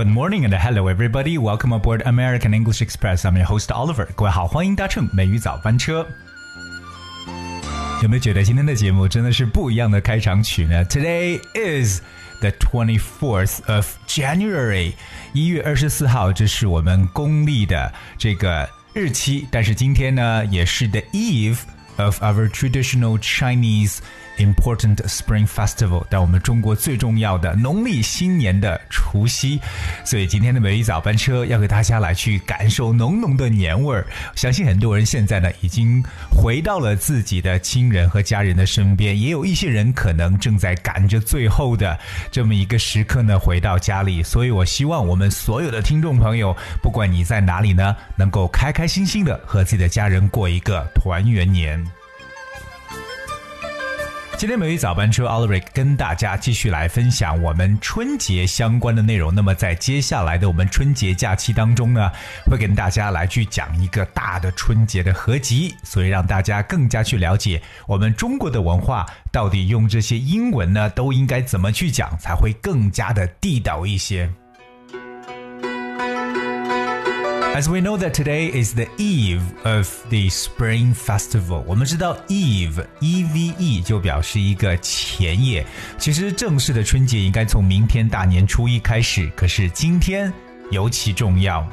Good morning and hello everybody. Welcome aboard American English Express. I'm your host Oliver. 各位好，欢迎搭乘美语早班车。有没有觉得今天的节目真的是不一样的开场曲呢？Today is the twenty fourth of January，一月二十四号，这是我们公历的这个日期。但是今天呢，也是 the eve of our traditional Chinese important Spring Festival，但我们中国最重要的农历新年的除夕，所以今天的每一早班车要给大家来去感受浓浓的年味儿。相信很多人现在呢已经回到了自己的亲人和家人的身边，也有一些人可能正在赶着最后的这么一个时刻呢回到家里。所以我希望我们所有的听众朋友，不管你在哪里呢，能够开开心心的和自己的家人过一个团圆年。今天美丽早班车 Oliver 跟大家继续来分享我们春节相关的内容。那么在接下来的我们春节假期当中呢，会跟大家来去讲一个大的春节的合集，所以让大家更加去了解我们中国的文化到底用这些英文呢都应该怎么去讲才会更加的地道一些。As we know that today is the eve of the Spring Festival，我们知道 eve e v e 就表示一个前夜。其实正式的春节应该从明天大年初一开始，可是今天尤其重要。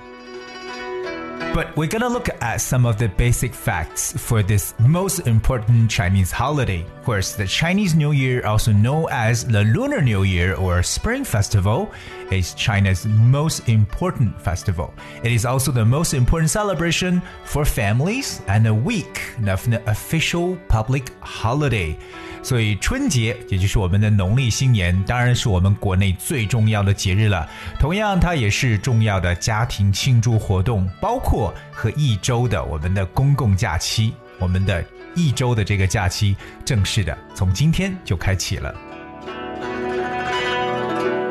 But we're gonna look at some of the basic facts for this most important Chinese holiday. Of course, the Chinese New Year, also known as the Lunar New Year or Spring Festival, is China's most important festival. It is also the most important celebration for families and a week of an official public holiday. 所以春节，也就是我们的农历新年，当然是我们国内最重要的节日了。同样，它也是重要的家庭庆祝活动，包括 和一周的我们的公共假期，我们的一周的这个假期正式的从今天就开启了。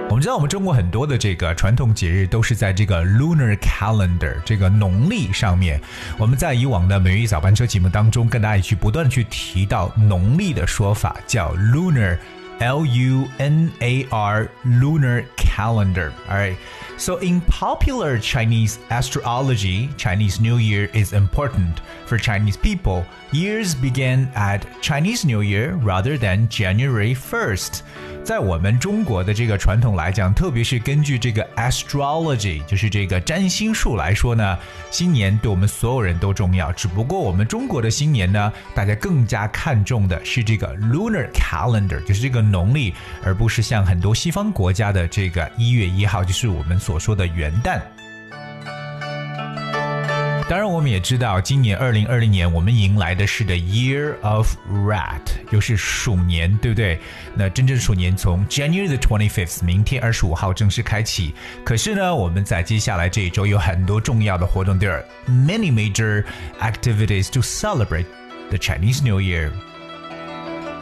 我们知道，我们中国很多的这个传统节日都是在这个 lunar calendar 这个农历上面。我们在以往的每日早班车节目当中，跟大家去不断去提到农历的说法，叫 lunar，l u n a r lunar calendar。Alright。So, in popular Chinese astrology, Chinese New Year is important for Chinese people. Years begin at Chinese New Year rather than January 1st. 在我们中国的这个传统来讲，特别是根据这个 astrology，就是这个占星术来说呢，新年对我们所有人都重要。只不过我们中国的新年呢，大家更加看重的是这个 lunar calendar，就是这个农历，而不是像很多西方国家的这个一月一号，就是我们 所说的元旦。当然，我们也知道，今年二零二零年我们迎来的是 the Year of Rat，又是鼠年，对不对？那真正鼠年从 January the twenty fifth，明天二十五号正式开启。可是呢，我们在接下来这一周有很多重要的活动，There are many major activities to celebrate the Chinese New Year。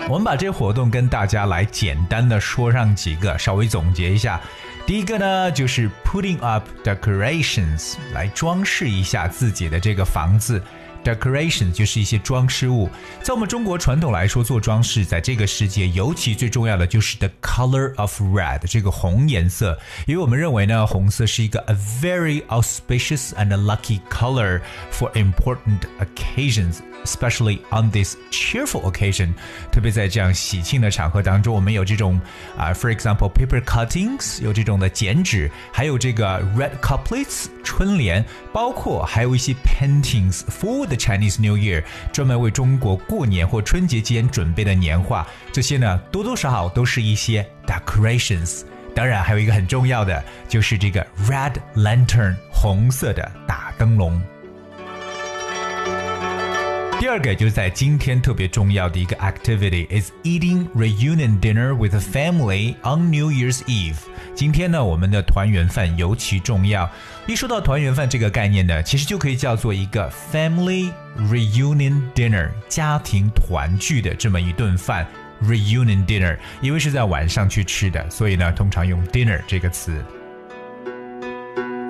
我们把这个活动跟大家来简单的说上几个，稍微总结一下。第一个呢，就是 putting up decorations 来装饰一下自己的这个房子。Decoration 就是一些装饰物，在我们中国传统来说，做装饰在这个世界尤其最重要的就是 the color of red 这个红颜色，因为我们认为呢，红色是一个 a very auspicious and lucky color for important occasions。especially on this cheerful occasion，特别在这样喜庆的场合当中，我们有这种啊、，for example paper cuttings，有这种的剪纸，还有这个 red couplets 春联，包括还有一些 paintings for the Chinese New Year，专门为中国过年或春节期间准备的年画，这些呢多多少少都是一些 decorations。当然，还有一个很重要的就是这个 red lantern，红色的大灯笼。第二个就是在今天特别重要的一个 activity is eating reunion dinner with a family on New Year's Eve。 今天呢，我们的团圆饭尤其重要。一说到团圆饭这个概念呢，其实就可以叫做一个 family reunion dinner，家庭团聚的这么一顿饭。reunion dinner，因为是在晚上去吃的，所以呢，通常用 dinner 这个词。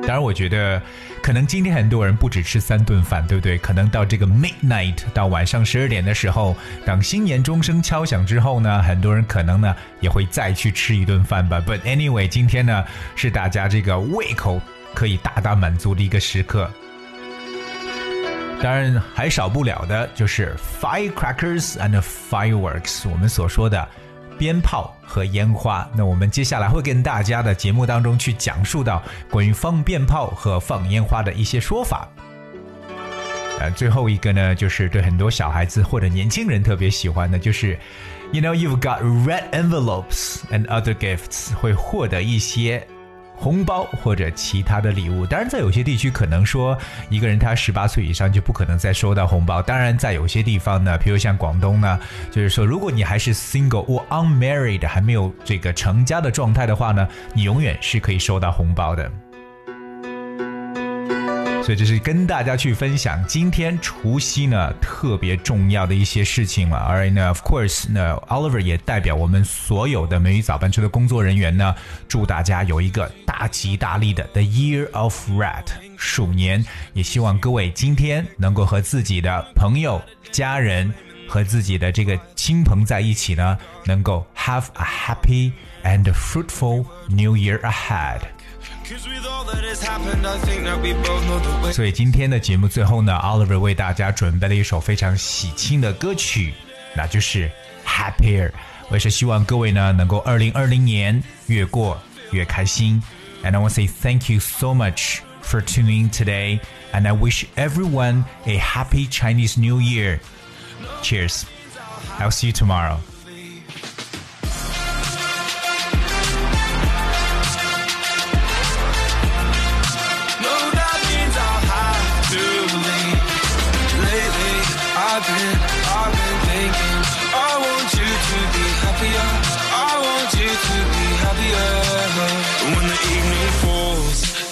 当然，我觉得可能今天很多人不止吃三顿饭，对不对？可能到这个 midnight，到晚上十二点的时候，当新年钟声敲响之后呢，很多人可能呢也会再去吃一顿饭吧。But anyway，今天呢是大家这个胃口可以大大满足的一个时刻。当然，还少不了的就是 firecrackers and fireworks，我们所说的。鞭炮和烟花，那我们接下来会跟大家的节目当中去讲述到关于放鞭炮和放烟花的一些说法。呃，最后一个呢，就是对很多小孩子或者年轻人特别喜欢的，就是，you know you've got red envelopes and other gifts，会获得一些。红包或者其他的礼物，当然在有些地区可能说一个人他十八岁以上就不可能再收到红包。当然在有些地方呢，比如像广东呢，就是说如果你还是 single 或 unmarried 还没有这个成家的状态的话呢，你永远是可以收到红包的。所以这是跟大家去分享今天除夕呢特别重要的一些事情了。而呢，of course，那 Oliver 也代表我们所有的美语早班车的工作人员呢，祝大家有一个大吉大利的 The Year of Rat 鼠年。也希望各位今天能够和自己的朋友、家人和自己的这个亲朋在一起呢，能够 have a happy and fruitful New Year ahead。所以今天的节目最后呢，Oliver 为大家准备了一首非常喜庆的歌曲，那就是《Happier》。我也是希望各位呢能够二零二零年越过越开心。And I want to say thank you so much for tuning in today, and I wish everyone a happy Chinese New Year. Cheers. I'll see you tomorrow.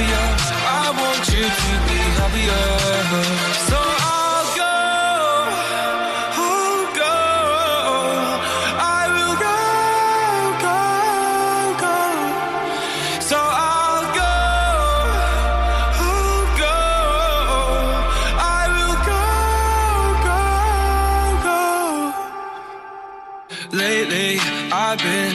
Happier. I want you to be happier. So I'll go, I'll go. I will go, go, go. So I'll go, I'll go. I will go, go, go. Lately, I've been,